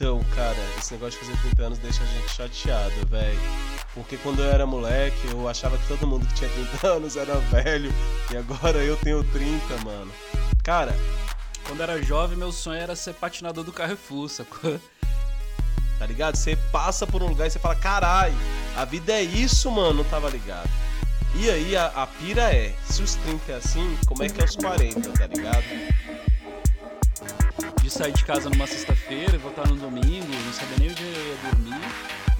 Então, cara, esse negócio de fazer 30 anos deixa a gente chateado, velho. Porque quando eu era moleque, eu achava que todo mundo que tinha 30 anos era velho. E agora eu tenho 30, mano. Cara. Quando era jovem, meu sonho era ser patinador do Carrefour, sacou? Tá ligado? Você passa por um lugar e você fala, carai, a vida é isso, mano, não tava ligado. E aí a, a pira é, se os 30 é assim, como é que é os 40, tá ligado? De sair de casa numa sexta-feira voltar no domingo, não sabia nem onde eu ia dormir,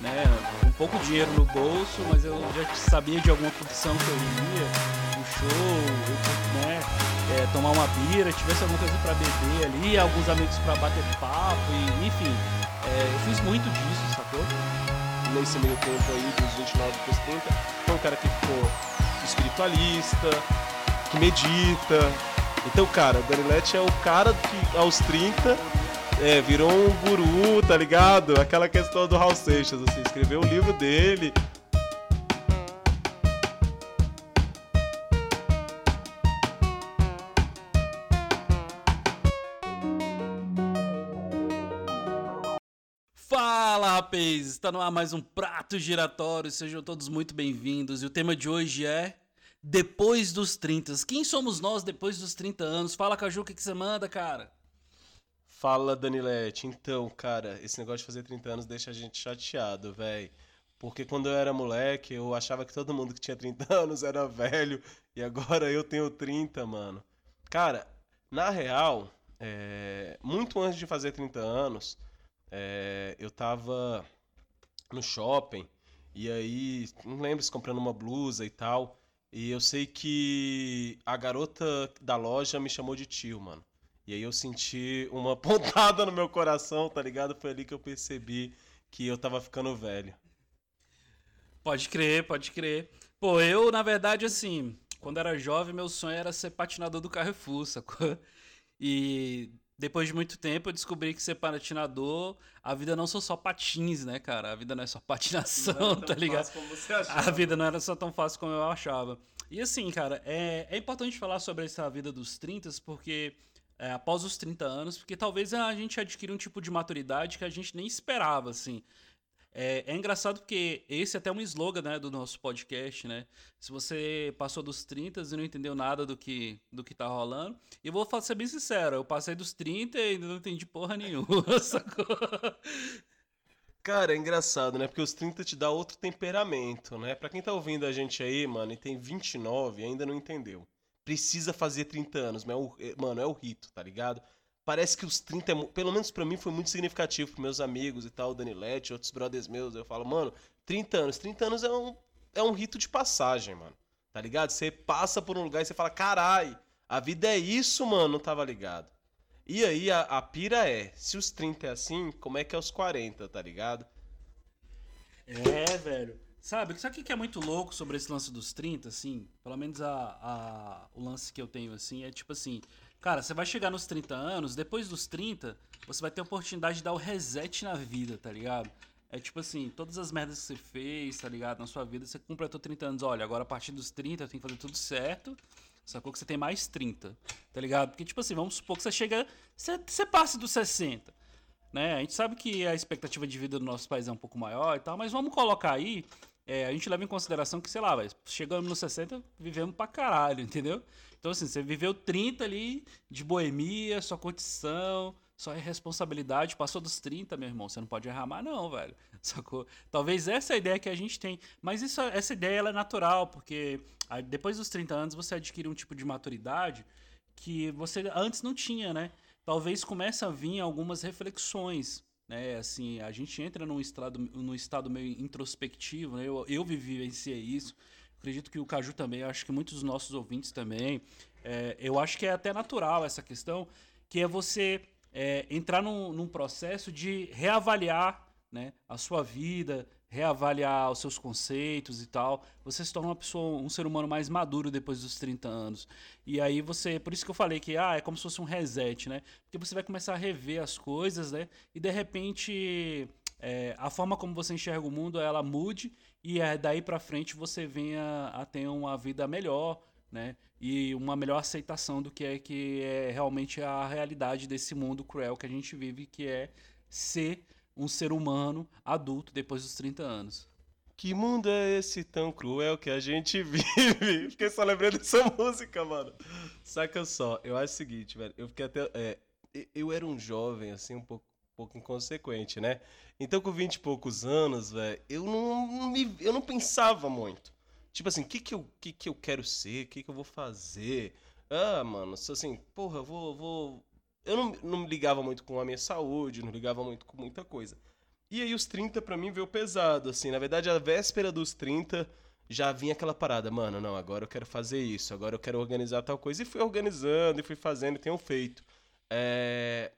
né? Um pouco de dinheiro no bolso, mas eu já sabia de alguma curtição que eu iria, um show, né? É, tomar uma bira, tivesse alguma coisa para beber ali, alguns amigos para bater papo, e, enfim. É, eu fiz muito disso, sacou? Nesse meio tempo aí, dos 29 para os 30, foi um cara que ficou espiritualista, que medita. Então, cara, o Danilete é o cara que aos 30 é, virou um guru, tá ligado? Aquela questão do Raul Seixas, assim, escreveu o livro dele, Fala, rapaz! Está no ar mais um Prato Giratório, sejam todos muito bem-vindos. E o tema de hoje é Depois dos 30. Quem somos nós depois dos 30 anos? Fala, Caju, o que, que você manda, cara? Fala, Danilete. Então, cara, esse negócio de fazer 30 anos deixa a gente chateado, velho. Porque quando eu era moleque, eu achava que todo mundo que tinha 30 anos era velho. E agora eu tenho 30, mano. Cara, na real, é... muito antes de fazer 30 anos é, eu tava no shopping e aí, não lembro se comprando uma blusa e tal. E eu sei que a garota da loja me chamou de tio, mano. E aí eu senti uma pontada no meu coração, tá ligado? Foi ali que eu percebi que eu tava ficando velho. Pode crer, pode crer. Pô, eu, na verdade, assim, quando era jovem, meu sonho era ser patinador do Carrefour, sacou? E depois de muito tempo, eu descobri que ser patinador, a vida não são só patins, né, cara? A vida não é só patinação, tá ligado? A vida não era só tão fácil como eu achava. E assim, cara, é, é importante falar sobre essa vida dos 30, porque é, após os 30 anos, porque talvez a gente adquira um tipo de maturidade que a gente nem esperava, assim. É, é, engraçado porque esse é até um slogan né, do nosso podcast, né? Se você passou dos 30 e não entendeu nada do que, do que tá rolando. E vou ser bem sincero, eu passei dos 30 e ainda não entendi porra nenhuma, sacou? Cara, é engraçado, né? Porque os 30 te dá outro temperamento, né? Pra quem tá ouvindo a gente aí, mano, e tem 29 e ainda não entendeu. Precisa fazer 30 anos, mas é o, é, mano, é o rito, tá ligado? Parece que os 30, é pelo menos para mim, foi muito significativo para meus amigos e tal, o Danilete, outros brothers meus. Eu falo, mano, 30 anos. 30 anos é um, é um rito de passagem, mano. Tá ligado? Você passa por um lugar e você fala, carai, a vida é isso, mano, não tava ligado. E aí a, a pira é, se os 30 é assim, como é que é os 40, tá ligado? É, velho. Sabe, sabe o que é muito louco sobre esse lance dos 30, assim? Pelo menos a, a, o lance que eu tenho, assim, é tipo assim Cara, você vai chegar nos 30 anos, depois dos 30, você vai ter a oportunidade de dar o reset na vida, tá ligado? É tipo assim, todas as merdas que você fez, tá ligado? Na sua vida, você completou 30 anos. Olha, agora a partir dos 30 tem que fazer tudo certo. Sacou que você tem mais 30, tá ligado? Porque, tipo assim, vamos supor que você chega. Você, você passe dos 60. Né? A gente sabe que a expectativa de vida do nosso país é um pouco maior e tal, mas vamos colocar aí. É, a gente leva em consideração que, sei lá, chegando nos 60, vivemos pra caralho, entendeu? Então, assim, você viveu 30 ali de boemia, sua condição, sua responsabilidade. Passou dos 30, meu irmão, você não pode errar mais, não, velho. Sacou? Talvez essa é a ideia que a gente tem. Mas isso, essa ideia ela é natural, porque depois dos 30 anos você adquire um tipo de maturidade que você antes não tinha, né? Talvez comece a vir algumas reflexões. Né, assim, a gente entra num estado, num estado meio introspectivo, né? eu, eu vivenciei isso, acredito que o Caju também, acho que muitos dos nossos ouvintes também. É, eu acho que é até natural essa questão, que é você é, entrar num, num, processo de reavaliar né, a sua vida, reavaliar os seus conceitos e tal. Você se torna uma pessoa, um ser humano mais maduro depois dos 30 anos. E aí você, por isso que eu falei que ah, é como se fosse um reset, né? Porque você vai começar a rever as coisas, né? E de repente é, a forma como você enxerga o mundo ela mude e é, daí para frente você venha a ter uma vida melhor, né? E uma melhor aceitação do que é que é realmente a realidade desse mundo cruel que a gente vive, que é ser um ser humano adulto depois dos 30 anos. Que mundo é esse tão cruel que a gente vive? Fiquei só lembrando dessa música, mano. Saca só, eu acho o seguinte, velho. Eu fiquei até. É, eu era um jovem, assim, um pouco, pouco inconsequente, né? Então, com 20 e poucos anos, velho, eu não, me, eu não pensava muito. Tipo assim, o que, que, eu, que, que eu quero ser? O que, que eu vou fazer? Ah, mano, assim, porra, eu vou. vou... Eu não, não me ligava muito com a minha saúde, não ligava muito com muita coisa. E aí os 30 para mim veio pesado, assim. Na verdade, a véspera dos 30 já vinha aquela parada, mano, não, agora eu quero fazer isso, agora eu quero organizar tal coisa. E fui organizando, e fui fazendo, e tenho feito. É...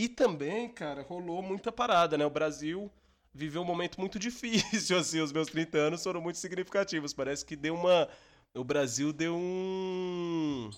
E também, cara, rolou muita parada, né? O Brasil viveu um momento muito difícil, assim, os meus 30 anos foram muito significativos. Parece que deu uma. O Brasil deu um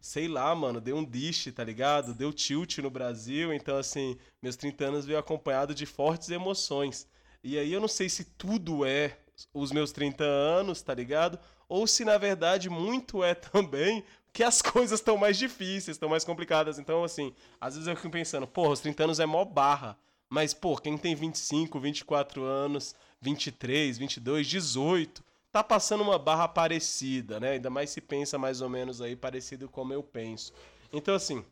sei lá, mano, deu um dish, tá ligado? Deu tilt no Brasil, então assim, meus 30 anos veio acompanhado de fortes emoções. E aí eu não sei se tudo é os meus 30 anos, tá ligado? Ou se na verdade muito é também que as coisas estão mais difíceis, estão mais complicadas. Então, assim, às vezes eu fico pensando, porra, os 30 anos é mó barra. Mas, pô, quem tem 25, 24 anos, 23, 22, 18, tá passando uma barra parecida, né? Ainda mais se pensa mais ou menos aí parecido como eu penso. Então, assim,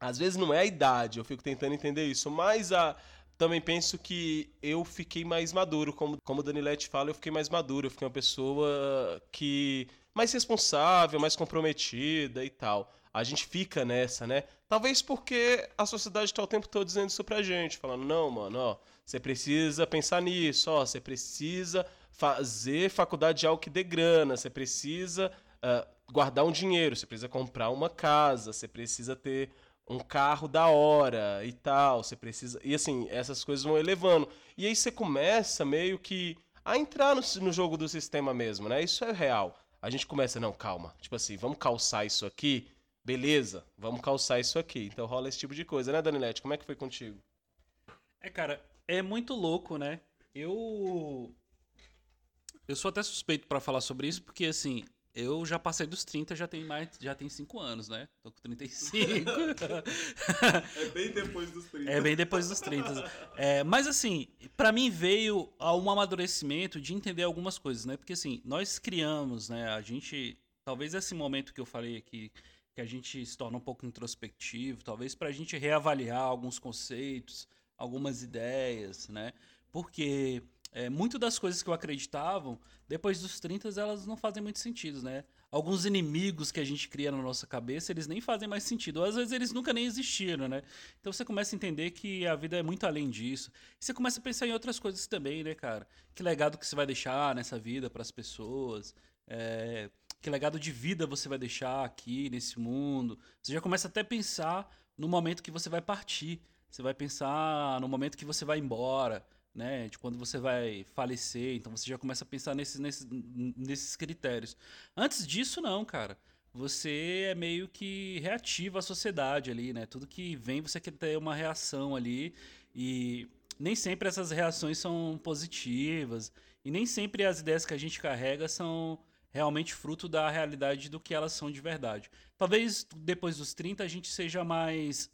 às vezes não é a idade, eu fico tentando entender isso, mas a, também penso que eu fiquei mais maduro, como, como o Danilete fala, eu fiquei mais maduro, eu fiquei uma pessoa que mais responsável, mais comprometida e tal. A gente fica nessa, né? Talvez porque a sociedade está o tempo todo dizendo isso pra gente, falando, não, mano, ó, você precisa pensar nisso, ó, você precisa fazer faculdade de algo que dê grana, você precisa uh, guardar um dinheiro, você precisa comprar uma casa, você precisa ter um carro da hora e tal, você precisa. E assim, essas coisas vão elevando. E aí você começa meio que a entrar no, no jogo do sistema mesmo, né? Isso é real. A gente começa, não, calma. Tipo assim, vamos calçar isso aqui. Beleza, vamos calçar isso aqui. Então rola esse tipo de coisa, né, Danilete? Como é que foi contigo? É, cara, é muito louco, né? Eu eu sou até suspeito para falar sobre isso, porque assim, eu já passei dos 30, já tem mais, já tem 5 anos, né? Tô com 35. é bem depois dos 30. É bem depois dos 30. É, mas assim, para mim veio um amadurecimento de entender algumas coisas, né? Porque assim, nós criamos, né? A gente, talvez esse momento que eu falei aqui, que a gente se torna um pouco introspectivo, talvez pra gente reavaliar alguns conceitos, algumas ideias, né? Porque é, muito das coisas que eu acreditava, depois dos 30 elas não fazem muito sentido, né? Alguns inimigos que a gente cria na nossa cabeça, eles nem fazem mais sentido. Ou às vezes eles nunca nem existiram, né? Então você começa a entender que a vida é muito além disso. E você começa a pensar em outras coisas também, né, cara? Que legado que você vai deixar nessa vida para as pessoas? É, que legado de vida você vai deixar aqui nesse mundo? Você já começa até a pensar no momento que você vai partir. Você vai pensar no momento que você vai embora né? De quando você vai falecer. Então você já começa a pensar nesses, nesses, nesses critérios. Antes disso, não, cara. Você é meio que reativa à sociedade ali, né? Tudo que vem você quer ter uma reação ali. E nem sempre essas reações são positivas. E nem sempre as ideias que a gente carrega são realmente fruto da realidade do que elas são de verdade. Talvez depois dos 30 a gente seja mais.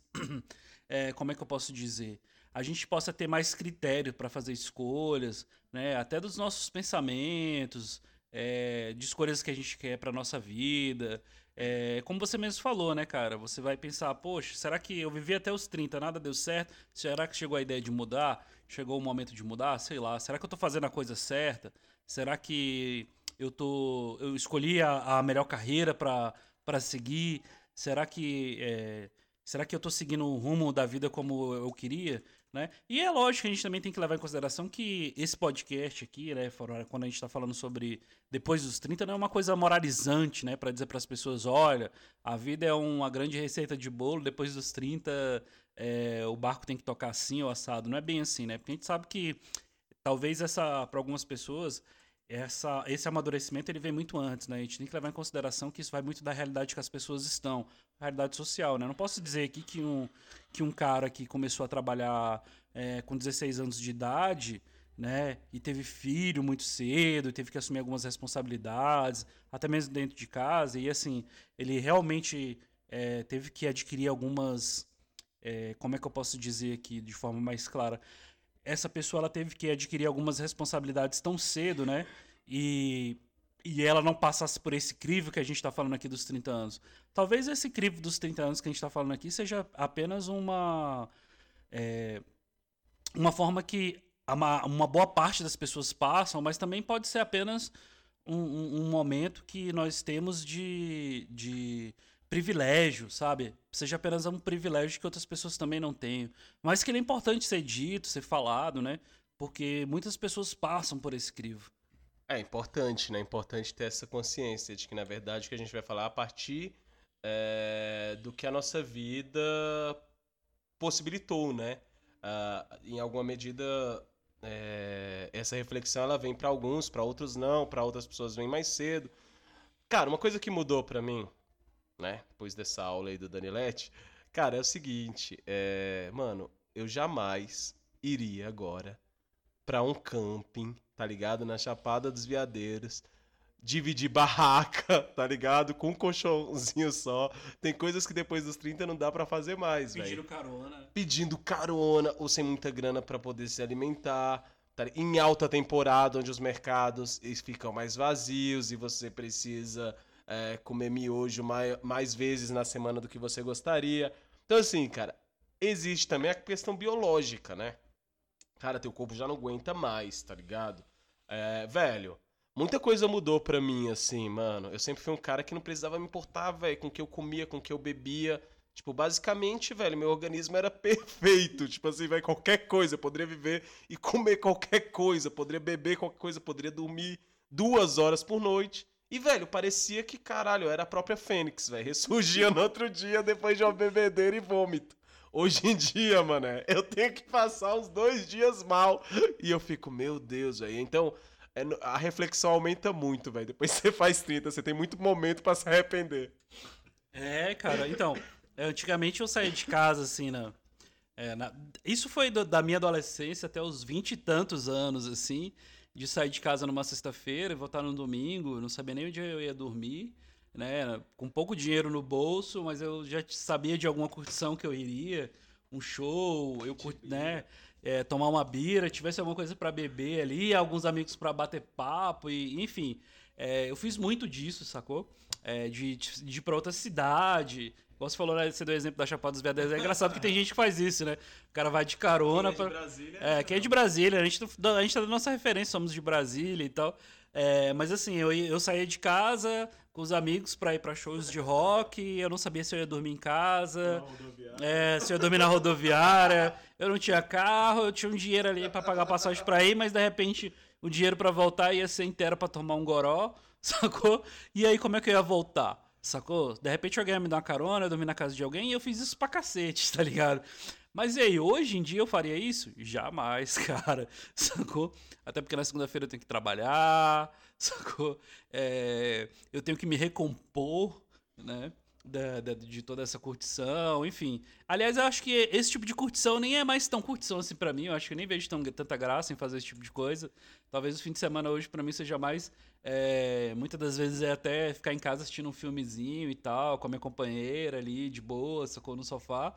é, como é que eu posso dizer? A gente possa ter mais critério para fazer escolhas, né? Até dos nossos pensamentos, é, de escolhas que a gente quer para nossa vida. É, como você mesmo falou, né, cara? Você vai pensar, poxa, será que eu vivi até os 30, nada deu certo? Será que chegou a ideia de mudar? Chegou o momento de mudar? Sei lá. Será que eu tô fazendo a coisa certa? Será que eu tô eu escolhi a, a melhor carreira para seguir? Será que é, será que eu tô seguindo o rumo da vida como eu queria? Né? E é lógico que a gente também tem que levar em consideração que esse podcast aqui, né, quando a gente está falando sobre depois dos 30, não é uma coisa moralizante, né, para dizer para as pessoas, olha, a vida é uma grande receita de bolo, depois dos 30 é, o barco tem que tocar assim ou assado. Não é bem assim, né? Porque a gente sabe que talvez essa, para algumas pessoas, essa, esse amadurecimento ele vem muito antes, né? A gente tem que levar em consideração que isso vai muito da realidade que as pessoas estão, realidade social, né? Não posso dizer aqui que um, que um cara que começou a trabalhar é, com 16 anos de idade, né, e teve filho muito cedo, teve que assumir algumas responsabilidades, até mesmo dentro de casa, e assim, ele realmente é, teve que adquirir algumas é, como é que eu posso dizer aqui de forma mais clara? Essa pessoa ela teve que adquirir algumas responsabilidades tão cedo, né? E, e ela não passasse por esse crivo que a gente está falando aqui dos 30 anos. Talvez esse crivo dos 30 anos que a gente está falando aqui seja apenas uma. É, uma forma que uma, uma boa parte das pessoas passam, mas também pode ser apenas um, um, um momento que nós temos de, de privilégio, sabe? Seja apenas um privilégio que outras pessoas também não têm. Mas que ele é importante ser dito, ser falado, né? Porque muitas pessoas passam por esse crivo. É importante, né? É importante ter essa consciência de que, na verdade, o que a gente vai falar é a partir é, do que a nossa vida possibilitou, né? Uh, em alguma medida, é, essa reflexão ela vem para alguns, para outros não, para outras pessoas vem mais cedo. Cara, uma coisa que mudou para mim, né, depois dessa aula aí do Danilete, cara, é o seguinte, é, mano, eu jamais iria agora para um camping, tá ligado, na Chapada dos Veadeiros, dividir barraca, tá ligado? Com um colchãozinho só. Tem coisas que depois dos 30 não dá para fazer mais, velho. Pedindo carona. Pedindo carona, ou sem muita grana para poder se alimentar. Tá? Em alta temporada, onde os mercados ficam mais vazios e você precisa é, comer miojo mais, mais vezes na semana do que você gostaria. Então, assim, cara, existe também a questão biológica, né? Cara, teu corpo já não aguenta mais, tá ligado? É, velho, Muita coisa mudou pra mim, assim, mano. Eu sempre fui um cara que não precisava me importar, velho, com o que eu comia, com o que eu bebia. Tipo, basicamente, velho, meu organismo era perfeito. Tipo assim, velho, qualquer coisa. Eu poderia viver e comer qualquer coisa. Poderia beber qualquer coisa. Poderia dormir duas horas por noite. E, velho, parecia que, caralho, era a própria Fênix, velho. Ressurgia no outro dia depois de uma bebedeira e vômito. Hoje em dia, mano, eu tenho que passar uns dois dias mal. E eu fico, meu Deus, velho. Então, é, a reflexão aumenta muito, velho. Depois você faz 30, você tem muito momento para se arrepender. É, cara, então, antigamente eu saía de casa, assim, na, é, na isso foi do, da minha adolescência até os vinte e tantos anos, assim, de sair de casa numa sexta-feira e voltar no domingo, não sabia nem onde eu ia dormir, né, com pouco dinheiro no bolso, mas eu já sabia de alguma curtição que eu iria, um show, eu curti, né, é, tomar uma bira, tivesse alguma coisa para beber ali, alguns amigos para bater papo, e enfim. É, eu fiz muito disso, sacou? É, de, de ir pra outra cidade. Você falou, né, você deu o exemplo da Chapada dos Veadeiros. É engraçado que tem gente que faz isso, né? O cara vai de carona. Quem é de pra... Brasília. É, quem é de Brasília. A gente, tá, a gente tá dando nossa referência, somos de Brasília e tal. É, mas assim, eu, eu saía de casa com os amigos pra ir pra shows de rock. Eu não sabia se eu ia dormir em casa. É, se eu ia dormir na rodoviária. Eu não tinha carro, eu tinha um dinheiro ali para pagar passagem pra ir, mas de repente o dinheiro para voltar ia ser inteiro para tomar um goró, sacou? E aí como é que eu ia voltar? Sacou? De repente alguém ia me dar uma carona, eu dormi na casa de alguém e eu fiz isso pra cacete, tá ligado? Mas e aí, hoje em dia eu faria isso? Jamais, cara. Sacou? Até porque na segunda-feira eu tenho que trabalhar, sacou? É, eu tenho que me recompor, né? Da, da, de toda essa curtição, enfim. Aliás, eu acho que esse tipo de curtição nem é mais tão curtição assim para mim. Eu acho que eu nem vejo tão, tanta graça em fazer esse tipo de coisa. Talvez o fim de semana hoje para mim seja mais. É, muitas das vezes é até ficar em casa assistindo um filmezinho e tal, com a minha companheira ali, de boa, sacou no sofá.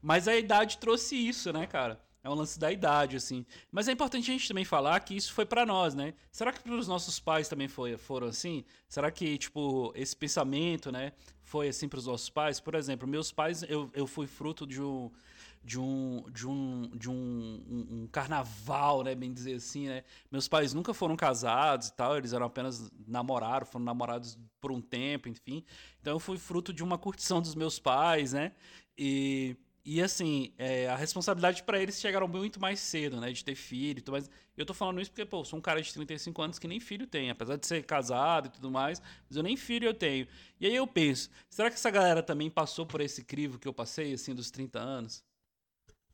Mas a idade trouxe isso, né, cara? É um lance da idade, assim. Mas é importante a gente também falar que isso foi para nós, né? Será que para os nossos pais também foi, foram assim? Será que, tipo, esse pensamento, né, foi assim para os nossos pais? Por exemplo, meus pais, eu, eu fui fruto de um de um de um de um, um, um, carnaval, né, bem dizer assim, né? Meus pais nunca foram casados e tal, eles eram apenas namoraram, foram namorados por um tempo, enfim. Então eu fui fruto de uma curtição dos meus pais, né? E e assim, é, a responsabilidade para eles chegaram muito mais cedo, né? De ter filho e tudo mais. Eu tô falando isso porque, pô, sou um cara de 35 anos que nem filho tem, apesar de ser casado e tudo mais, mas eu nem filho eu tenho. E aí eu penso, será que essa galera também passou por esse crivo que eu passei, assim, dos 30 anos?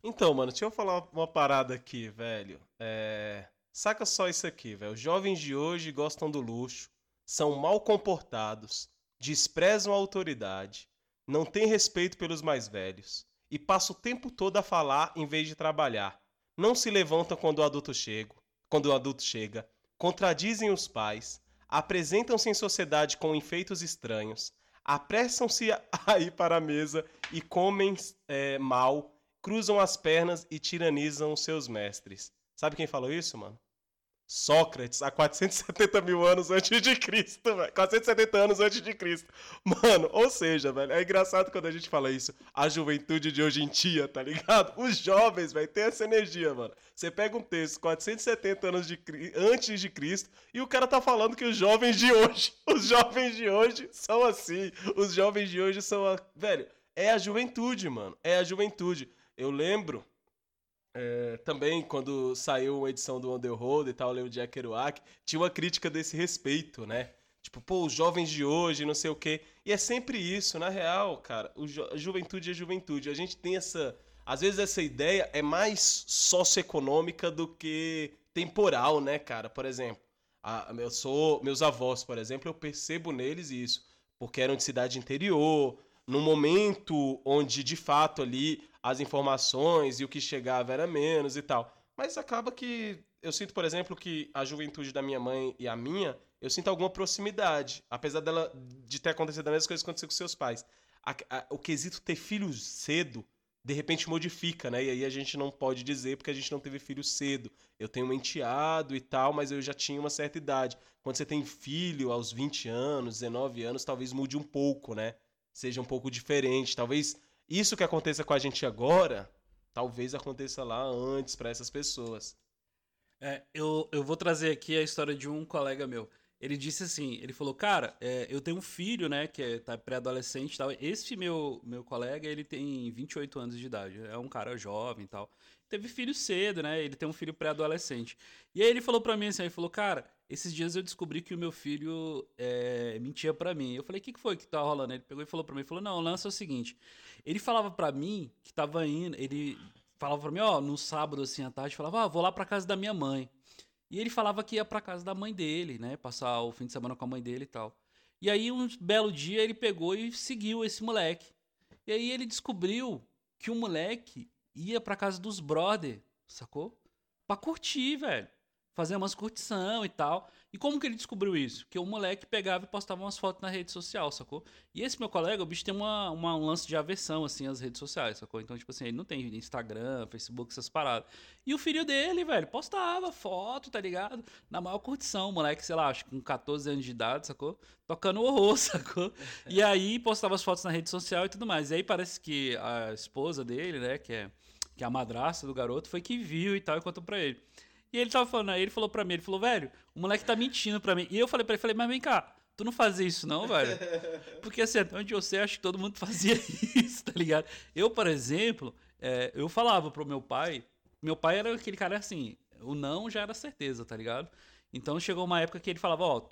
Então, mano, deixa eu falar uma parada aqui, velho. É... Saca só isso aqui, velho. Os jovens de hoje gostam do luxo, são mal comportados, desprezam a autoridade, não têm respeito pelos mais velhos e passa o tempo todo a falar em vez de trabalhar. Não se levantam quando o adulto chega, quando o adulto chega, contradizem os pais, apresentam-se em sociedade com enfeitos estranhos, apressam-se a ir para a mesa e comem é, mal cruzam as pernas e tiranizam seus mestres. Sabe quem falou isso, mano? Sócrates, há 470 mil anos antes de Cristo, velho. 470 anos antes de Cristo. Mano, ou seja, velho, é engraçado quando a gente fala isso. A juventude de hoje em dia, tá ligado? Os jovens, velho, tem essa energia, mano. Você pega um texto 470 anos de, antes de Cristo e o cara tá falando que os jovens de hoje, os jovens de hoje são assim. Os jovens de hoje são, a... velho, é a juventude, mano. É a juventude. Eu lembro é, também, quando saiu uma edição do Road e tal, o Jack Kerouac, tinha uma crítica desse respeito, né? Tipo, pô, os jovens de hoje, não sei o quê. E é sempre isso, na real, cara. Ju a juventude é juventude. A gente tem essa. Às vezes essa ideia é mais socioeconômica do que temporal, né, cara? Por exemplo, a, eu sou. Meus avós, por exemplo, eu percebo neles isso. Porque eram de cidade interior, num momento onde, de fato, ali as informações e o que chegava era menos e tal. Mas acaba que eu sinto, por exemplo, que a juventude da minha mãe e a minha, eu sinto alguma proximidade, apesar dela de ter acontecido a mesma coisa que aconteceu com seus pais. A, a, o quesito ter filhos cedo, de repente modifica, né? E aí a gente não pode dizer porque a gente não teve filho cedo. Eu tenho um enteado e tal, mas eu já tinha uma certa idade. Quando você tem filho aos 20 anos, 19 anos, talvez mude um pouco, né? Seja um pouco diferente. Talvez isso que aconteça com a gente agora, talvez aconteça lá antes para essas pessoas. É, eu, eu vou trazer aqui a história de um colega meu. Ele disse assim, ele falou, cara, é, eu tenho um filho, né, que é, tá pré-adolescente e tal. Esse meu, meu colega, ele tem 28 anos de idade, é um cara jovem e tal. Teve filho cedo, né, ele tem um filho pré-adolescente. E aí ele falou pra mim assim, ele falou, cara, esses dias eu descobri que o meu filho é, mentia para mim. Eu falei, o que, que foi que tá rolando? Ele pegou e falou para mim, falou, não, o lance é o seguinte. Ele falava para mim que tava indo, ele falava para mim, ó, no sábado assim à tarde, falava, ah, vou lá para casa da minha mãe. E ele falava que ia para casa da mãe dele, né, passar o fim de semana com a mãe dele e tal. E aí um belo dia ele pegou e seguiu esse moleque. E aí ele descobriu que o moleque ia para casa dos brother, sacou? Pra curtir, velho fazer umas curtição e tal. E como que ele descobriu isso? Que o moleque pegava e postava umas fotos na rede social, sacou? E esse meu colega, o bicho tem uma, uma, um lance de aversão, assim, às redes sociais, sacou? Então, tipo assim, ele não tem Instagram, Facebook, essas paradas. E o filho dele, velho, postava foto, tá ligado? Na maior curtição, o moleque, sei lá, acho que com 14 anos de idade, sacou? Tocando horror, sacou? E aí postava as fotos na rede social e tudo mais. E aí parece que a esposa dele, né, que é, que é a madrasta do garoto, foi que viu e tal e contou pra ele. E ele tava falando, aí ele falou pra mim, ele falou, velho, o moleque tá mentindo pra mim. E eu falei pra ele, falei, mas vem cá, tu não fazia isso não, velho? Porque assim, até onde eu sei, acho que todo mundo fazia isso, tá ligado? Eu, por exemplo, é, eu falava pro meu pai, meu pai era aquele cara assim, o não já era certeza, tá ligado? Então chegou uma época que ele falava, ó, oh,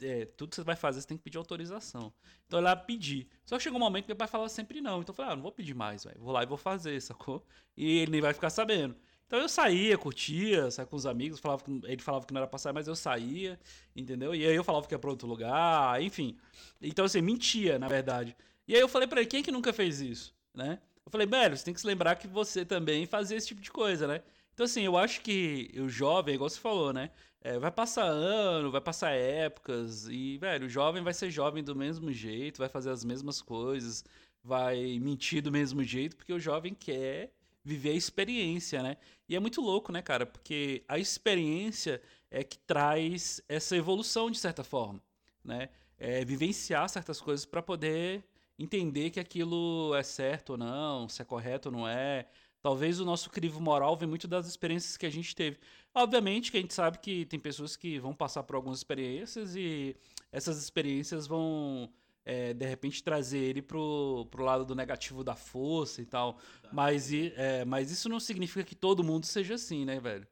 é, tudo que você vai fazer, você tem que pedir autorização. Então eu lá pedi. Só que chegou um momento que meu pai falava sempre não. Então eu falei, ah, não vou pedir mais, velho. Vou lá e vou fazer, sacou? E ele nem vai ficar sabendo. Então eu saía, curtia, saía com os amigos, falava que, ele falava que não era pra sair, mas eu saía, entendeu? E aí eu falava que ia pra outro lugar, enfim. Então, assim, mentia, na verdade. E aí eu falei pra ele, quem que nunca fez isso, né? Eu falei, velho, você tem que se lembrar que você também fazia esse tipo de coisa, né? Então, assim, eu acho que o jovem, igual você falou, né? É, vai passar ano, vai passar épocas, e, velho, o jovem vai ser jovem do mesmo jeito, vai fazer as mesmas coisas, vai mentir do mesmo jeito, porque o jovem quer viver a experiência, né? E é muito louco, né, cara? Porque a experiência é que traz essa evolução de certa forma, né? É vivenciar certas coisas para poder entender que aquilo é certo ou não, se é correto ou não é. Talvez o nosso crivo moral vem muito das experiências que a gente teve. Obviamente que a gente sabe que tem pessoas que vão passar por algumas experiências e essas experiências vão é, de repente trazer ele pro, pro lado do negativo da força e tal. Mas, é, mas isso não significa que todo mundo seja assim, né, velho?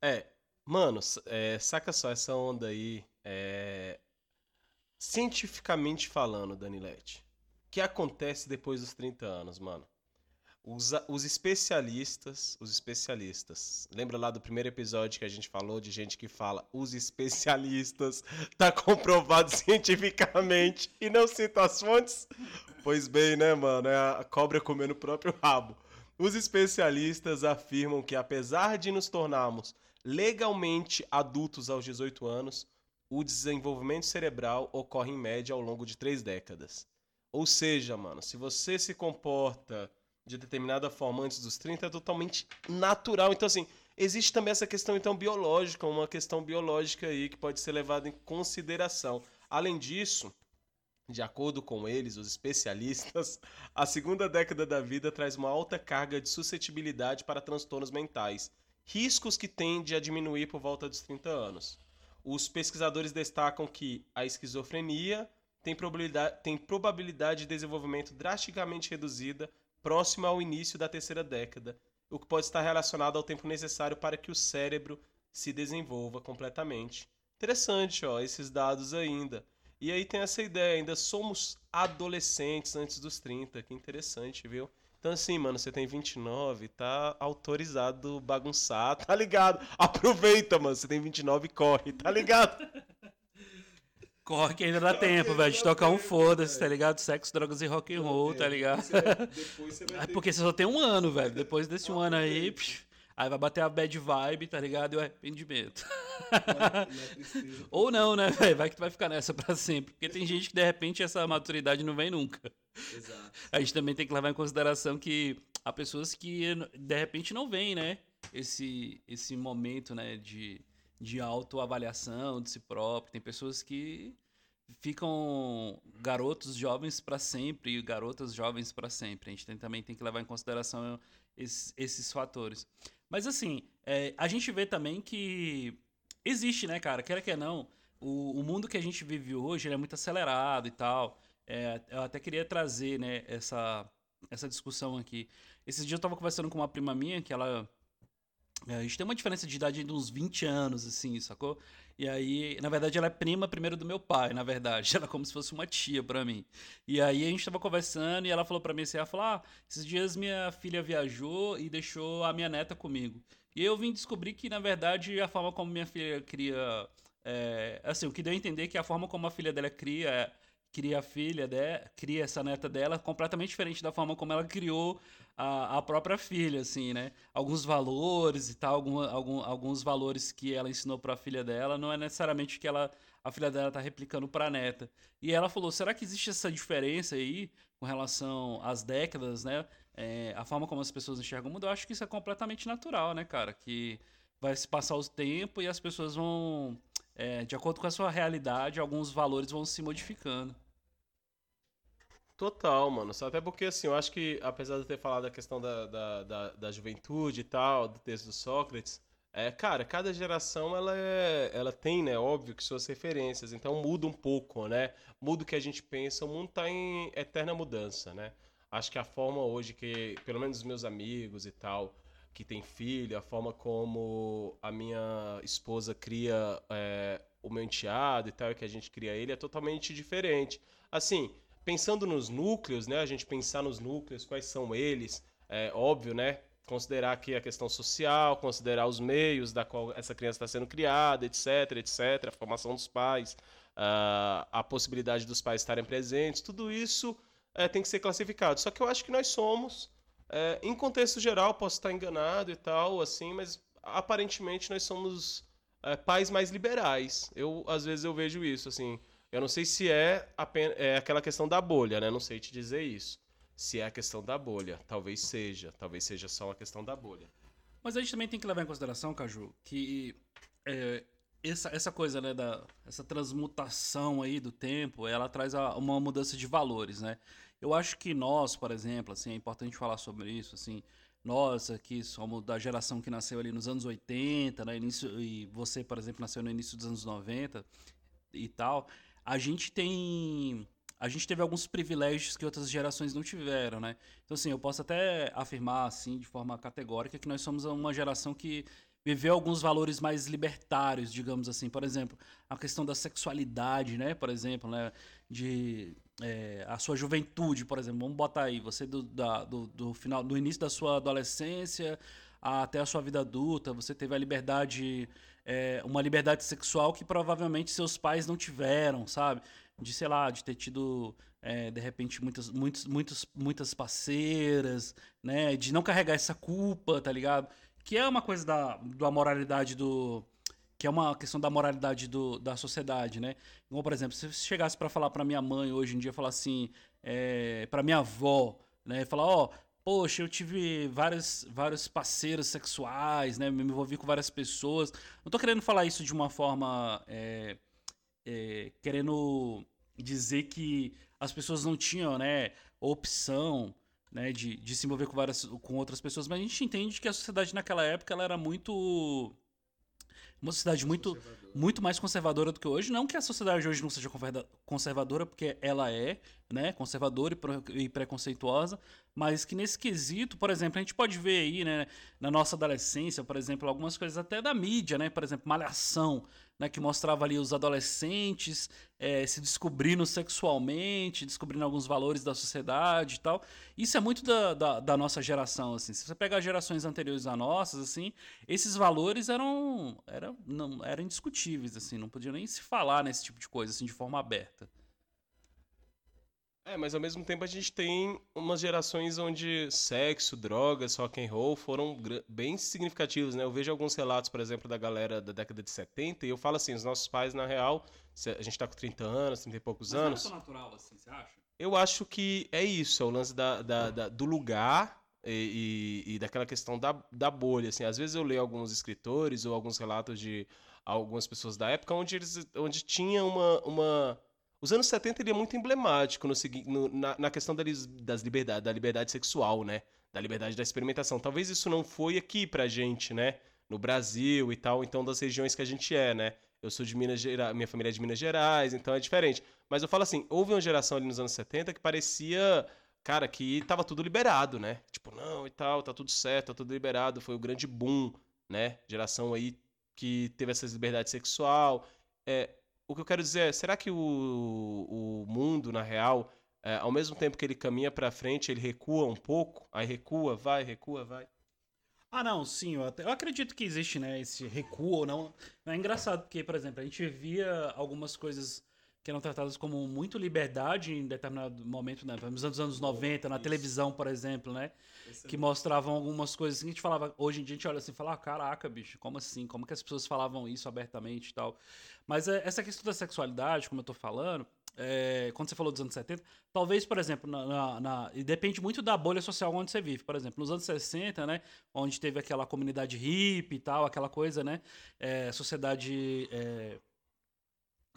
É, mano, é, saca só essa onda aí. É, cientificamente falando, Danilete, o que acontece depois dos 30 anos, mano? Os, os especialistas, os especialistas. Lembra lá do primeiro episódio que a gente falou de gente que fala os especialistas, tá comprovado cientificamente e não cita as fontes? Pois bem, né, mano? É a cobra comendo o próprio rabo. Os especialistas afirmam que apesar de nos tornarmos legalmente adultos aos 18 anos, o desenvolvimento cerebral ocorre em média ao longo de três décadas. Ou seja, mano, se você se comporta de determinada forma antes dos 30, é totalmente natural. Então, assim, existe também essa questão, então, biológica, uma questão biológica aí que pode ser levada em consideração. Além disso, de acordo com eles, os especialistas, a segunda década da vida traz uma alta carga de suscetibilidade para transtornos mentais, riscos que tendem a diminuir por volta dos 30 anos. Os pesquisadores destacam que a esquizofrenia tem probabilidade, tem probabilidade de desenvolvimento drasticamente reduzida próxima ao início da terceira década, o que pode estar relacionado ao tempo necessário para que o cérebro se desenvolva completamente. Interessante, ó, esses dados ainda. E aí tem essa ideia, ainda somos adolescentes antes dos 30, que interessante, viu? Então assim, mano, você tem 29, tá autorizado bagunçar, tá ligado? Aproveita, mano, você tem 29 e corre, tá ligado? Corre que ainda dá tempo, velho, de tocar um foda-se, tá ligado? Sexo, drogas e rock and roll, tá ligado? Depois você vai é porque você só tem um ano, velho. Depois desse um ano aí, psh, aí vai bater a bad vibe, tá ligado? E o arrependimento. Ou não, né, velho? Vai que tu vai ficar nessa pra sempre. Porque tem gente que, de repente, essa maturidade não vem nunca. Exato. A gente também tem que levar em consideração que há pessoas que, de repente, não vêm, né? Esse, esse momento, né, de de autoavaliação de si próprio. Tem pessoas que ficam garotos jovens para sempre e garotas jovens para sempre. A gente tem, também tem que levar em consideração esses, esses fatores. Mas assim, é, a gente vê também que existe, né, cara? Quer que não, o, o mundo que a gente vive hoje é muito acelerado e tal. É, eu até queria trazer, né, essa, essa discussão aqui. Esses dias eu tava conversando com uma prima minha que ela a gente tem uma diferença de idade de uns 20 anos, assim, sacou? E aí, na verdade, ela é prima primeiro do meu pai, na verdade. Ela é como se fosse uma tia para mim. E aí a gente tava conversando e ela falou para mim assim, ela falou, ah, esses dias minha filha viajou e deixou a minha neta comigo. E eu vim descobrir que, na verdade, a forma como minha filha cria... É, assim, o que deu a entender que a forma como a filha dela cria... É, cria a filha, cria essa neta dela completamente diferente da forma como ela criou a, a própria filha, assim, né? Alguns valores e tal, algum, algum, alguns valores que ela ensinou para a filha dela, não é necessariamente que ela, a filha dela tá replicando para a neta. E ela falou: será que existe essa diferença aí com relação às décadas, né? É, a forma como as pessoas enxergam o mundo? Eu acho que isso é completamente natural, né, cara? Que vai se passar o tempo e as pessoas vão, é, de acordo com a sua realidade, alguns valores vão se modificando. Total, mano. Só até porque, assim, eu acho que, apesar de eu ter falado da questão da, da, da, da juventude e tal, do texto do Sócrates, é, cara, cada geração ela, é, ela tem, né, óbvio, que suas referências. Então muda um pouco, né? Muda o que a gente pensa. O mundo tá em eterna mudança, né? Acho que a forma hoje que, pelo menos os meus amigos e tal, que tem filho, a forma como a minha esposa cria é, o meu enteado e tal, que a gente cria ele, é totalmente diferente. Assim, pensando nos núcleos, né? A gente pensar nos núcleos, quais são eles, é óbvio, né? Considerar aqui a questão social, considerar os meios da qual essa criança está sendo criada, etc, etc, a formação dos pais, a possibilidade dos pais estarem presentes, tudo isso é, tem que ser classificado. Só que eu acho que nós somos, é, em contexto geral, posso estar enganado e tal, assim, mas aparentemente nós somos é, pais mais liberais. Eu às vezes eu vejo isso, assim. Eu não sei se é, apenas, é aquela questão da bolha, né? Não sei te dizer isso. Se é a questão da bolha. Talvez seja. Talvez seja só uma questão da bolha. Mas a gente também tem que levar em consideração, Caju, que é, essa, essa coisa, né, da, essa transmutação aí do tempo, ela traz a, uma mudança de valores, né? Eu acho que nós, por exemplo, assim, é importante falar sobre isso, assim, nós aqui somos da geração que nasceu ali nos anos 80, né, início, e você, por exemplo, nasceu no início dos anos 90 e tal, a gente tem a gente teve alguns privilégios que outras gerações não tiveram, né? Então, assim, eu posso até afirmar, assim, de forma categórica, que nós somos uma geração que viveu alguns valores mais libertários, digamos assim. Por exemplo, a questão da sexualidade, né? Por exemplo, né? De é, a sua juventude, por exemplo. Vamos botar aí, você do, da, do, do final, do início da sua adolescência até a sua vida adulta, você teve a liberdade é, uma liberdade sexual que provavelmente seus pais não tiveram, sabe? De, sei lá, de ter tido, é, de repente, muitas, muitos, muitos, muitas parceiras, né? De não carregar essa culpa, tá ligado? Que é uma coisa da, da moralidade do. Que é uma questão da moralidade do, da sociedade, né? Como, por exemplo, se eu chegasse para falar para minha mãe hoje em dia, falar assim: é, para minha avó, né? Falar, ó, poxa, eu tive vários, vários parceiros sexuais, né? Me envolvi com várias pessoas. Não tô querendo falar isso de uma forma. É, é, querendo dizer que as pessoas não tinham, né, opção, né, de, de se envolver com várias com outras pessoas, mas a gente entende que a sociedade naquela época ela era muito uma sociedade muito, muito mais conservadora do que hoje. Não que a sociedade hoje não seja conservadora, porque ela é, né, conservadora e preconceituosa, mas que nesse quesito, por exemplo, a gente pode ver aí, né, na nossa adolescência, por exemplo, algumas coisas até da mídia, né, por exemplo, Malhação, né, que mostrava ali os adolescentes é, se descobrindo sexualmente, descobrindo alguns valores da sociedade e tal. Isso é muito da, da, da, nossa geração, assim. Se você pegar gerações anteriores a nossas, assim, esses valores eram, eram, não, eram indiscutíveis, assim, não podia nem se falar nesse tipo de coisa, assim, de forma aberta. É, mas ao mesmo tempo a gente tem umas gerações onde sexo, drogas, rock and roll foram bem significativos, né? Eu vejo alguns relatos, por exemplo, da galera da década de 70 e eu falo assim, os nossos pais, na real, a gente tá com 30 anos, 30 e poucos mas anos. Não é natural, assim, você acha? Eu acho que é isso, é o lance da, da, da do lugar e, e, e, daquela questão da, da bolha, assim. Às vezes eu leio alguns escritores ou alguns relatos de algumas pessoas da época onde eles onde tinha uma, uma os anos 70 ele é muito emblemático no, no, na, na, questão das, das liberdades, da liberdade sexual, né? Da liberdade da experimentação. Talvez isso não foi aqui pra gente, né? No Brasil e tal, então das regiões que a gente é, né? Eu sou de Minas Gerais, minha família é de Minas Gerais, então é diferente. Mas eu falo assim, houve uma geração ali nos anos 70 que parecia, cara, que tava tudo liberado, né? Tipo, não e tal, tá tudo certo, tá tudo liberado, foi o grande boom, né? Geração aí que teve essa liberdade sexual. É, o que eu quero dizer é, será que o, o mundo, na real, é, ao mesmo tempo que ele caminha para frente, ele recua um pouco? Aí recua, vai, recua, vai. Ah, não, sim, eu, até, eu acredito que existe, né, esse recuo ou não. É engraçado porque, por exemplo, a gente via algumas coisas que eram tratadas como muito liberdade em determinado momento, né? Nos anos, anos 90, na Isso. televisão, por exemplo, né? que mostravam algumas coisas assim, que a gente falava, hoje em dia a gente olha assim e fala, ah, caraca, bicho, como assim? Como que as pessoas falavam isso abertamente e tal? Mas é, essa questão da sexualidade, como eu tô falando, é, quando você falou dos anos 70, talvez, por exemplo, na, na, na, e depende muito da bolha social onde você vive. Por exemplo, nos anos 60, né, onde teve aquela comunidade hippie e tal, aquela coisa, né, é, sociedade é,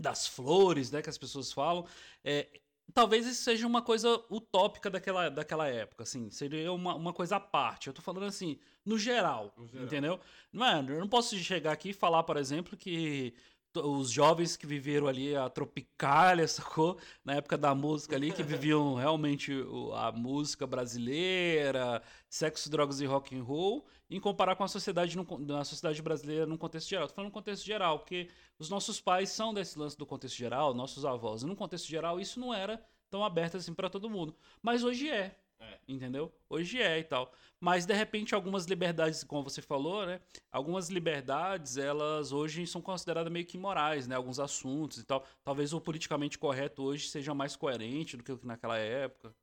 das flores, né, que as pessoas falam, é, talvez isso seja uma coisa utópica daquela, daquela época, assim, seria uma, uma coisa à parte. Eu tô falando assim, no geral, no geral. entendeu? Não é, eu não posso chegar aqui e falar, por exemplo, que os jovens que viveram ali a Tropicália, sacou? Na época da música ali, que viviam realmente a música brasileira, sexo, drogas e rock and roll, em comparar com a sociedade, na sociedade brasileira num contexto geral. Tô falando no contexto geral, porque os nossos pais são desse lance do contexto geral, nossos avós. E no contexto geral, isso não era tão aberto assim para todo mundo. Mas hoje é. É. Entendeu? Hoje é e tal. Mas de repente algumas liberdades, como você falou, né? Algumas liberdades, elas hoje são consideradas meio que imorais, né? Alguns assuntos e tal. Talvez o politicamente correto hoje seja mais coerente do que naquela época.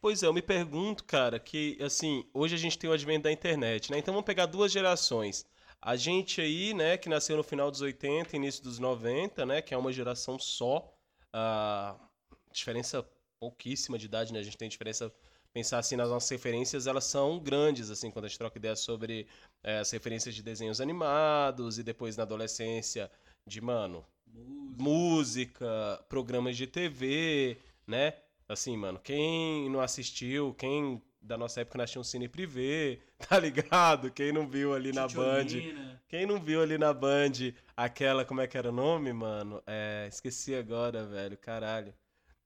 Pois é, eu me pergunto, cara, que assim, hoje a gente tem o advento da internet, né? Então vamos pegar duas gerações. A gente aí, né, que nasceu no final dos 80, início dos 90, né, que é uma geração só, a diferença pouquíssima de idade, né? A gente tem diferença pensar assim nas nossas referências, elas são grandes assim quando a gente troca ideias sobre é, as referências de desenhos animados e depois na adolescência de mano música, música programas de TV, né? Assim, mano, quem não assistiu, quem da nossa época nós tínhamos um cine privê, tá ligado? Quem não viu ali na Band. Quem não viu ali na Band aquela, como é que era o nome, mano? É, esqueci agora, velho, caralho.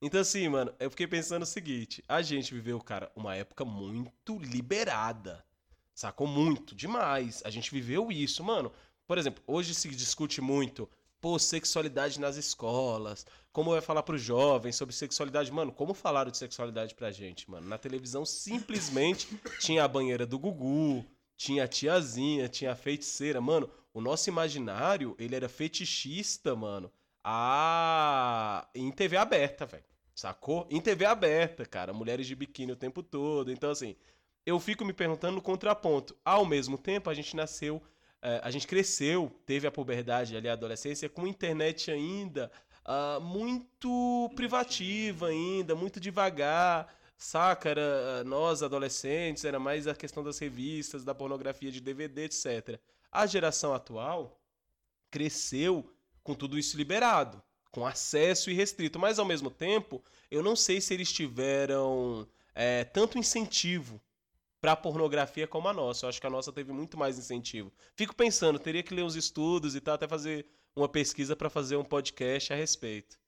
Então, assim, mano, eu fiquei pensando o seguinte: a gente viveu, cara, uma época muito liberada. Sacou? Muito, demais. A gente viveu isso, mano. Por exemplo, hoje se discute muito, pô, sexualidade nas escolas. Como vai falar pros jovens sobre sexualidade? Mano, como falaram de sexualidade pra gente, mano? Na televisão simplesmente tinha a banheira do Gugu, tinha a tiazinha, tinha a feiticeira. Mano, o nosso imaginário, ele era fetichista, mano. A... Em TV aberta, velho. Sacou? Em TV aberta, cara, mulheres de biquíni o tempo todo. Então, assim, eu fico me perguntando no contraponto. Ao mesmo tempo, a gente nasceu, é, a gente cresceu, teve a puberdade ali, a adolescência, com internet ainda uh, muito privativa ainda, muito devagar. Saca, era nós adolescentes, era mais a questão das revistas, da pornografia de DVD, etc. A geração atual cresceu com tudo isso liberado, com acesso irrestrito, mas ao mesmo tempo, eu não sei se eles tiveram é, tanto incentivo para pornografia como a nossa. Eu acho que a nossa teve muito mais incentivo. Fico pensando, teria que ler uns estudos e tal, até fazer uma pesquisa para fazer um podcast a respeito.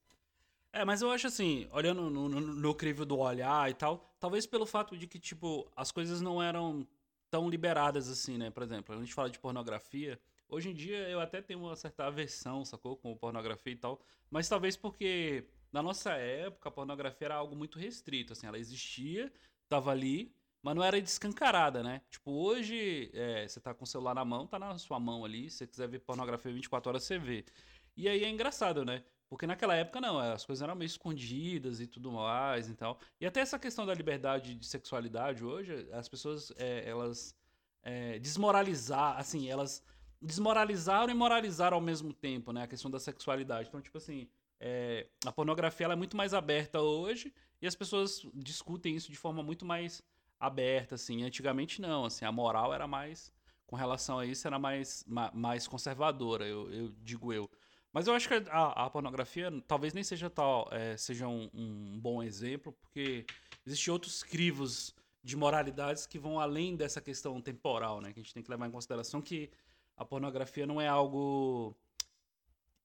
É, mas eu acho assim, olhando no, no, no crivo do olhar e tal, talvez pelo fato de que, tipo, as coisas não eram tão liberadas assim, né? Por exemplo, a gente fala de pornografia. Hoje em dia eu até tenho uma certa aversão, sacou? Com pornografia e tal. Mas talvez porque na nossa época a pornografia era algo muito restrito, assim, ela existia, tava ali, mas não era descancarada, né? Tipo, hoje é, você tá com o celular na mão, tá na sua mão ali, se você quiser ver pornografia 24 horas, você vê. E aí é engraçado, né? Porque naquela época não, as coisas eram meio escondidas e tudo mais e tal. E até essa questão da liberdade de sexualidade hoje, as pessoas, é, elas é, desmoralizar, assim, elas desmoralizaram e moralizaram ao mesmo tempo, né? A questão da sexualidade. Então, tipo assim, é, a pornografia é muito mais aberta hoje e as pessoas discutem isso de forma muito mais aberta, assim. Antigamente não, assim, a moral era mais, com relação a isso, era mais, mais conservadora, eu, eu digo eu. Mas eu acho que a, a pornografia talvez nem seja tal, é, seja um, um, bom exemplo, porque existem outros crivos de moralidades que vão além dessa questão temporal, né? Que a gente tem que levar em consideração que a pornografia não é algo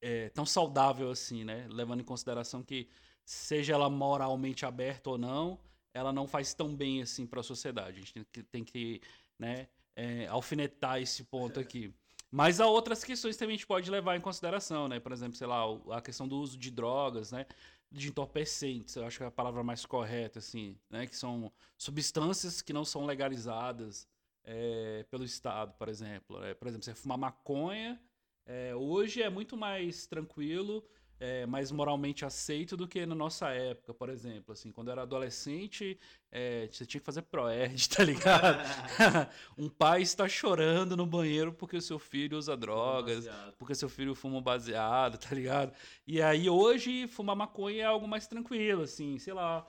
é, tão saudável assim, né? Levando em consideração que seja ela moralmente aberta ou não, ela não faz tão bem assim para a sociedade. A gente tem que, tem que né, é, alfinetar esse ponto aqui. Mas há outras questões que a gente pode levar em consideração, né? Por exemplo, sei lá, a questão do uso de drogas, né? De entorpecentes, eu acho que é a palavra mais correta, assim, né? Que são substâncias que não são legalizadas é, pelo Estado, por exemplo. É, por exemplo, você fumar maconha, é, hoje é muito mais tranquilo é, mais moralmente aceito do que na nossa época, por exemplo. Assim, quando eu era adolescente, é, você tinha que fazer proerd, tá ligado? um pai está chorando no banheiro porque o seu filho usa drogas, porque seu filho fuma baseado, tá ligado? E aí hoje fumar maconha é algo mais tranquilo, assim, sei lá.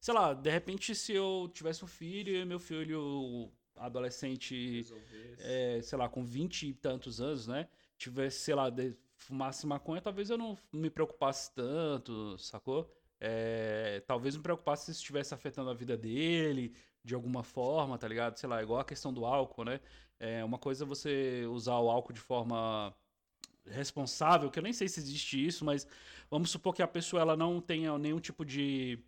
Sei lá, de repente se eu tivesse um filho e meu filho adolescente, é, sei lá, com vinte e tantos anos, né? Tivesse, sei lá, de, fumasse maconha, talvez eu não me preocupasse tanto, sacou? É, talvez me preocupasse se estivesse afetando a vida dele de alguma forma, tá ligado? Sei lá, igual a questão do álcool, né? É uma coisa é você usar o álcool de forma responsável, que eu nem sei se existe isso, mas vamos supor que a pessoa ela não tenha nenhum tipo de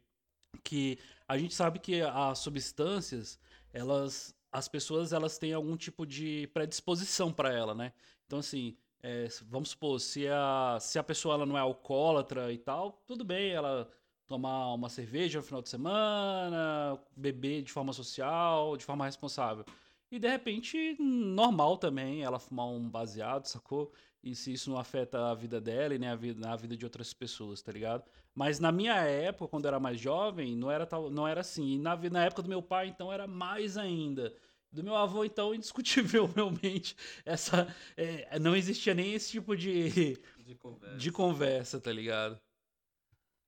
que a gente sabe que as substâncias, elas as pessoas elas têm algum tipo de predisposição para ela, né? Então assim, é, vamos supor, se a, se a pessoa ela não é alcoólatra e tal, tudo bem ela tomar uma cerveja no final de semana, beber de forma social, de forma responsável. E de repente, normal também ela fumar um baseado, sacou? E se isso não afeta a vida dela e nem a vida, a vida de outras pessoas, tá ligado? Mas na minha época, quando eu era mais jovem, não era, tal, não era assim. E na, na época do meu pai, então, era mais ainda. Do meu avô, então, indiscutivelmente, essa, é, não existia nem esse tipo de, de, conversa. de conversa, tá ligado?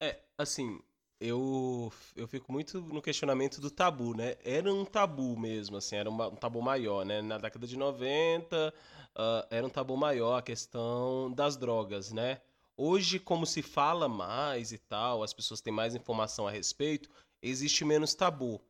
É, assim, eu, eu fico muito no questionamento do tabu, né? Era um tabu mesmo, assim, era um tabu maior, né? Na década de 90, uh, era um tabu maior a questão das drogas, né? Hoje, como se fala mais e tal, as pessoas têm mais informação a respeito, existe menos tabu.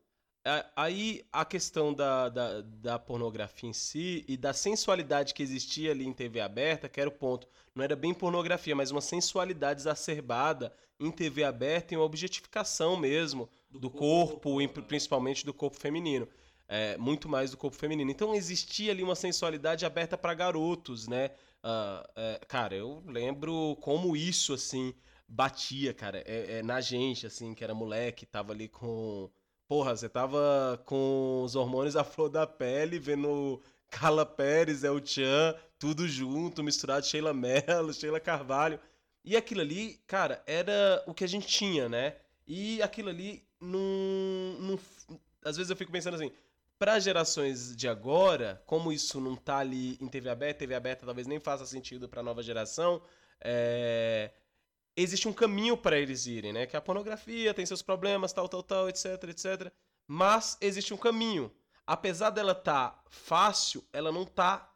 Aí a questão da, da, da, pornografia em si e da sensualidade que existia ali em TV aberta, que era o ponto. Não era bem pornografia, mas uma sensualidade exacerbada em TV aberta e uma objetificação mesmo do, do corpo, corpo né? principalmente do corpo feminino. É, muito mais do corpo feminino. Então existia ali uma sensualidade aberta para garotos, né? Uh, cara, eu lembro como isso, assim, batia, cara, é, é, na gente, assim, que era moleque, tava ali com Porra, você tava com os hormônios à flor da pele, vendo Carla Pérez, El Chan, tudo junto, misturado, Sheila Mello, Sheila Carvalho. E aquilo ali, cara, era o que a gente tinha, né? E aquilo ali, não, às vezes eu fico pensando assim, para gerações de agora, como isso não tá ali em TV aberta, TV aberta talvez nem faça sentido para nova geração, é, existe um caminho para eles irem, né? Que a pornografia tem seus problemas, tal, tal, tal, etc, etc. Mas existe um caminho. Apesar dela tá fácil, ela não tá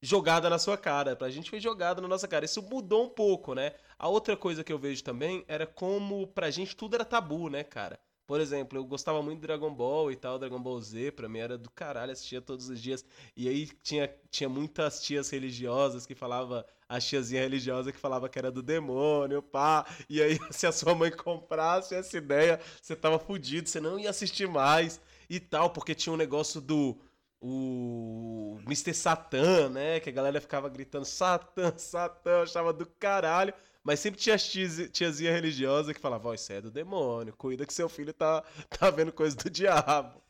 jogada na sua cara. Pra gente foi jogada na nossa cara. Isso mudou um pouco, né? A outra coisa que eu vejo também era como pra gente tudo era tabu, né, cara? Por exemplo, eu gostava muito de Dragon Ball e tal, Dragon Ball Z, pra mim era do caralho, assistia todos os dias. E aí tinha, tinha muitas tias religiosas que falava, a tiazinha religiosa que falava que era do demônio, pá. E aí, se a sua mãe comprasse essa ideia, você tava fudido, você não ia assistir mais e tal, porque tinha um negócio do o Mr. Satan, né? Que a galera ficava gritando Satan, Satan, achava do caralho. Mas sempre tinha tiazinha religiosa que falava, ó, isso é do demônio, cuida que seu filho tá, tá vendo coisa do diabo.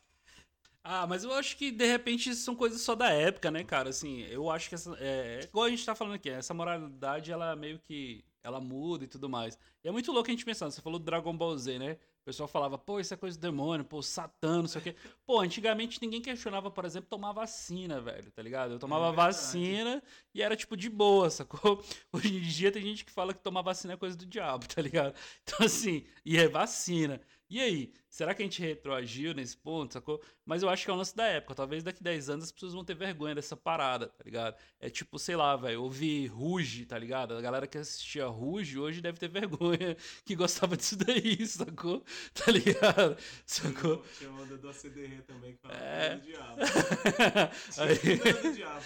Ah, mas eu acho que de repente são coisas só da época, né, cara? Assim, eu acho que essa. É, é igual a gente tá falando aqui, essa moralidade, ela meio que. Ela muda e tudo mais. E é muito louco a gente pensando, você falou do Dragon Ball Z, né? O pessoal falava, pô, isso é coisa do demônio, pô, satã, não sei o quê. Pô, antigamente ninguém questionava, por exemplo, tomar vacina, velho, tá ligado? Eu tomava é vacina e era, tipo, de boa, sacou? Hoje em dia tem gente que fala que tomar vacina é coisa do diabo, tá ligado? Então, assim, e é vacina. E aí, será que a gente retroagiu nesse ponto, sacou? Mas eu acho que é o lance da época. Talvez daqui 10 anos as pessoas vão ter vergonha dessa parada, tá ligado? É tipo, sei lá, velho, ouvir Ruge, tá ligado? A galera que assistia Ruge hoje deve ter vergonha que gostava disso daí, sacou? Tá ligado? Sacou? Tinha onda do ACDR também que falava é... do diabo. Aí... do diabo.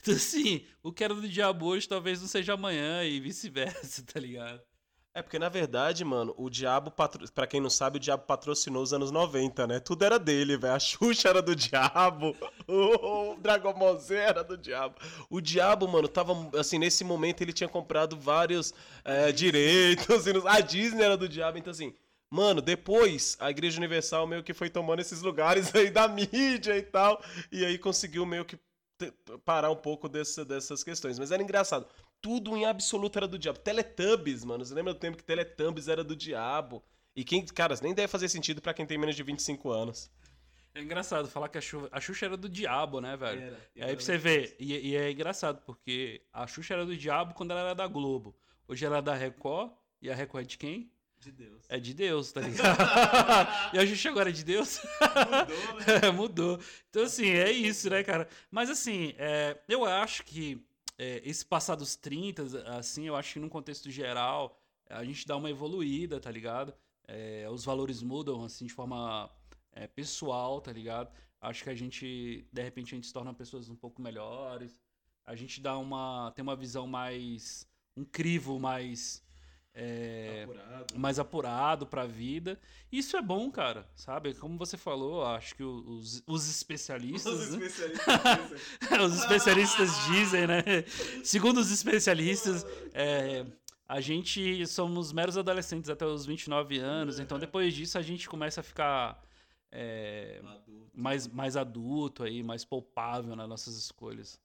Então, assim, o que era do diabo hoje talvez não seja amanhã e vice-versa, tá ligado? É porque, na verdade, mano, o diabo, patro... pra quem não sabe, o diabo patrocinou os anos 90, né? Tudo era dele, velho. A Xuxa era do diabo, o Dragon Ball Z era do diabo. O diabo, mano, tava, assim, nesse momento ele tinha comprado vários é, direitos, a Disney era do diabo, então assim... Mano, depois a Igreja Universal meio que foi tomando esses lugares aí da mídia e tal, e aí conseguiu meio que parar um pouco dessa, dessas questões. Mas era engraçado tudo em absoluto era do diabo. Teletubbies, mano. Você lembra do tempo que Teletubbies era do diabo? E quem, cara, nem deve fazer sentido para quem tem menos de 25 anos. É engraçado falar que a Xuxa, a Xuxa era do diabo, né, velho? Era, e aí pra você ver, e, e, é engraçado, porque a Xuxa era do diabo quando ela era da Globo. Hoje ela é da Record, e a Record é de quem? De Deus. É de Deus, tá ligado? e a Xuxa agora é de Deus? Mudou, né? É, mudou. Então, assim, é isso, né, cara? Mas, assim, é, eu acho que é, esse passar dos 30, assim, eu acho que num contexto geral, a gente dá uma evoluída, tá ligado? É, os valores mudam, assim, de forma é, pessoal, tá ligado? Acho que a gente, de repente, a gente se torna pessoas um pouco melhores. A gente dá uma. tem uma visão mais. um crivo mais é, apurado. mais apurado para a vida. Isso é bom, cara, sabe? Como você falou, acho que os, os especialistas. Os né? especialistas, dizem. os especialistas dizem, né? Segundo os especialistas, é, a gente somos meros adolescentes até os 29 anos, então depois disso a gente começa a ficar. É, mais, mais adulto aí, mais poupável nas nossas escolhas.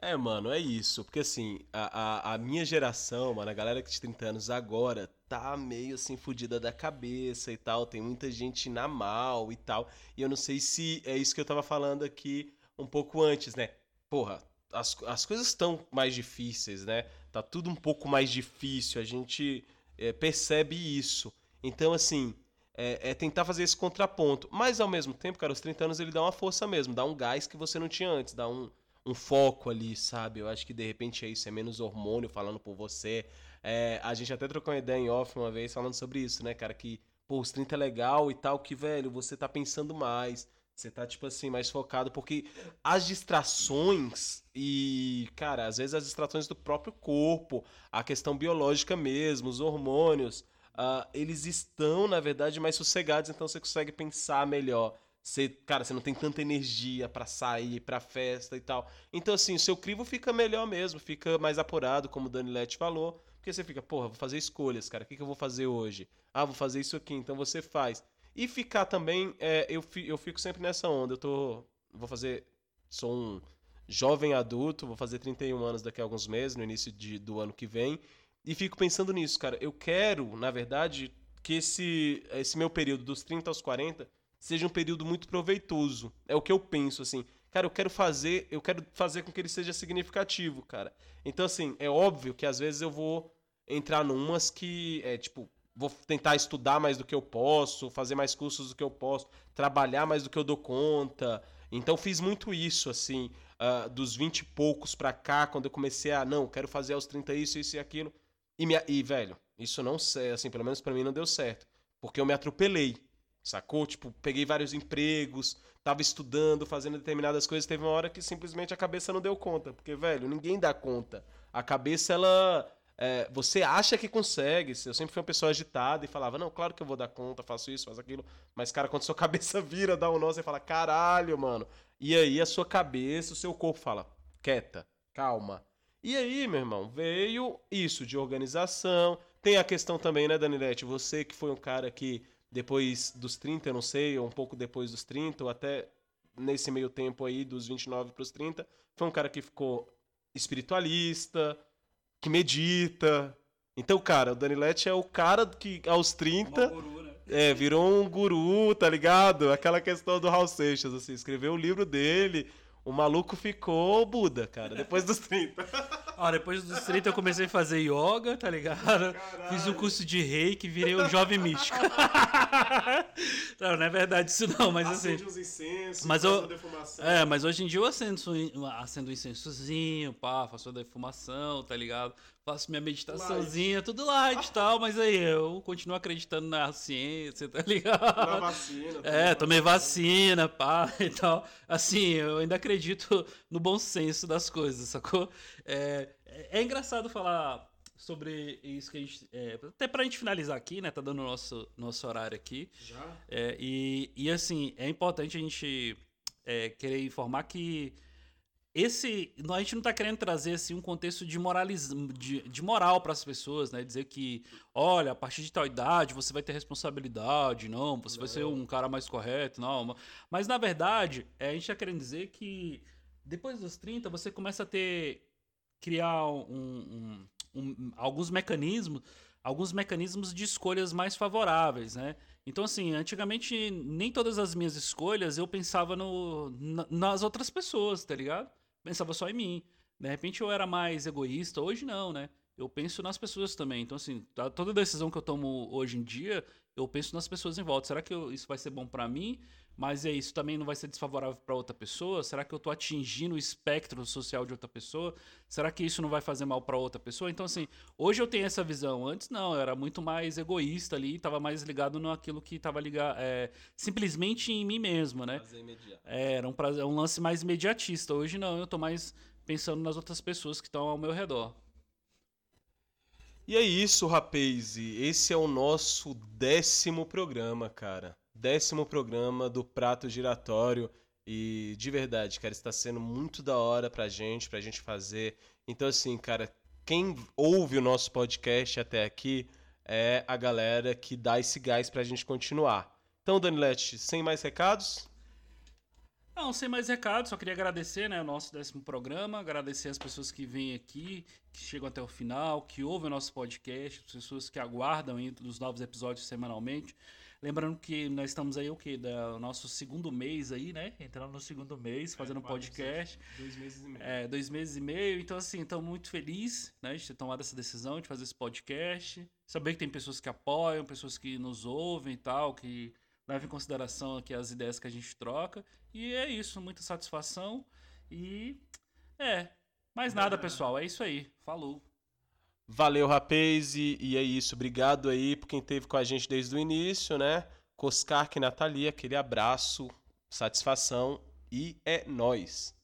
É, mano, é isso. Porque assim, a, a, a, minha geração, mano, a galera que tem 30 anos agora, tá meio assim fodida da cabeça e tal. Tem muita gente na mal e tal. E eu não sei se é isso que eu tava falando aqui um pouco antes, né? Porra, as, as coisas estão mais difíceis, né? Tá tudo um pouco mais difícil. A gente é, percebe isso. Então, assim, é, é, tentar fazer esse contraponto. Mas ao mesmo tempo, cara, os 30 anos ele dá uma força mesmo, dá um gás que você não tinha antes, dá um um foco ali, sabe? Eu acho que de repente é isso, é menos hormônio falando por você. É, a gente até trocou uma ideia em off uma vez falando sobre isso, né, cara? Que, pô, os 30 é legal e tal, que, velho, você tá pensando mais. Você tá, tipo assim, mais focado, porque as distrações e, cara, às vezes as distrações do próprio corpo, a questão biológica mesmo, os hormônios, uh, eles estão, na verdade, mais sossegados, então você consegue pensar melhor. Você, cara, você não tem tanta energia para sair, para festa e tal. Então, assim, o seu crivo fica melhor mesmo, fica mais apurado, como o Danilete falou. Porque você fica, porra, vou fazer escolhas, cara. O que, que eu vou fazer hoje? Ah, vou fazer isso aqui. Então você faz. E ficar também, é, eu, eu fico sempre nessa onda. Eu tô. Vou fazer. Sou um jovem adulto, vou fazer 31 anos daqui a alguns meses, no início de, do ano que vem. E fico pensando nisso, cara. Eu quero, na verdade, que esse, esse meu período dos 30 aos 40 seja um período muito proveitoso. É o que eu penso, assim. Cara, eu quero fazer, eu quero fazer com que ele seja significativo, cara. Então, assim, é óbvio que às vezes eu vou entrar numas que é tipo, vou tentar estudar mais do que eu posso, fazer mais cursos do que eu posso, trabalhar mais do que eu dou conta. Então fiz muito isso, assim, uh, dos 20 e poucos pra cá, quando eu comecei a, não, quero fazer aos 30 isso, isso e aquilo. E, me, e velho, isso não sei, assim, pelo menos para mim não deu certo. Porque eu me atropelei, sacou? Tipo, peguei vários empregos, tava estudando, fazendo determinadas coisas, teve uma hora que simplesmente a cabeça não deu conta. Porque, velho, ninguém dá conta. A cabeça, ela. É, você acha que consegue. Eu sempre fui uma pessoa agitada e falava, não, claro que eu vou dar conta, faço isso, faço aquilo. Mas, cara, quando sua cabeça vira, dá um nó, você fala, caralho, mano. E aí a sua cabeça, o seu corpo fala, quieta, calma. E aí, meu irmão, veio isso de organização. Tem a questão também, né, Danilete? Você que foi um cara que depois dos 30, eu não sei, ou um pouco depois dos 30, ou até nesse meio tempo aí, dos 29 para os 30, foi um cara que ficou espiritualista, que medita. Então, cara, o Danilete é o cara que aos 30 guru, né? é, virou um guru, tá ligado? Aquela questão do Raul Seixas, assim, escreveu o livro dele, o maluco ficou Buda, cara, depois dos 30. Ó, depois dos 30 eu comecei a fazer yoga, tá ligado? Caralho. Fiz um curso de reiki, virei um jovem místico. não, não é verdade isso não, mas assim... Acende uns incensos, mas eu, É, mas hoje em dia eu acendo, acendo um incensozinho, pá, faço a defumação, tá ligado? faço minha meditaçãozinha, light. tudo light e tal, mas aí eu continuo acreditando na ciência, tá ligado? Na vacina. É, tomei vacina, pá, e tal. Assim, eu ainda acredito no bom senso das coisas, sacou? É, é engraçado falar sobre isso que a gente. É, até pra gente finalizar aqui, né? Tá dando nosso, nosso horário aqui. Já? É, e, e assim, é importante a gente é, querer informar que esse a gente não está querendo trazer assim um contexto de moralismo de, de moral para as pessoas né dizer que olha a partir de tal idade você vai ter responsabilidade não você não. vai ser um cara mais correto não mas na verdade é, a gente está querendo dizer que depois dos 30 você começa a ter criar um, um, um, alguns mecanismos alguns mecanismos de escolhas mais favoráveis né então, assim, antigamente nem todas as minhas escolhas eu pensava no, nas outras pessoas, tá ligado? pensava só em mim. De repente eu era mais egoísta, hoje não, né? Eu penso nas pessoas também. Então, assim, tá, toda decisão que eu tomo hoje em dia, eu penso nas pessoas em volta. Será que eu, isso vai ser bom para mim? Mas é isso também não vai ser desfavorável para outra pessoa? Será que eu tô atingindo o espectro social de outra pessoa? Será que isso não vai fazer mal para outra pessoa? Então, assim, hoje eu tenho essa visão. Antes não, eu era muito mais egoísta ali, estava mais ligado naquilo que estava ligado é, simplesmente em mim mesmo, né? É, era um, prazer, um lance mais imediatista. Hoje não, eu tô mais pensando nas outras pessoas que estão ao meu redor. E é isso, rapaz. Esse é o nosso décimo programa, cara décimo programa do Prato Giratório. E de verdade, cara, está sendo muito da hora pra gente, pra gente fazer. Então, assim, cara, quem ouve o nosso podcast até aqui é a galera que dá esse gás pra gente continuar. Então, Danilete, sem mais recados? Não, sem mais recados, só queria agradecer né, o nosso décimo programa, agradecer as pessoas que vêm aqui, que chegam até o final, que ouvem o nosso podcast, as pessoas que aguardam os novos episódios semanalmente. Lembrando que nós estamos aí o quê? Da nosso segundo mês aí, né? Entrando no segundo mês, fazendo é, um podcast. Dois meses e meio. É, dois meses e meio. Então, assim, estamos muito felizes né, de ter tomado essa decisão de fazer esse podcast. Saber que tem pessoas que apoiam, pessoas que nos ouvem e tal, que levam em consideração aqui as ideias que a gente troca. E é isso, muita satisfação. E é, mais nada, pessoal. É isso aí. Falou. Valeu, rapaz, e, e, é isso. Obrigado aí por quem esteve com a gente desde o início, né? Coscar e Natalia, aquele abraço, satisfação e é nós.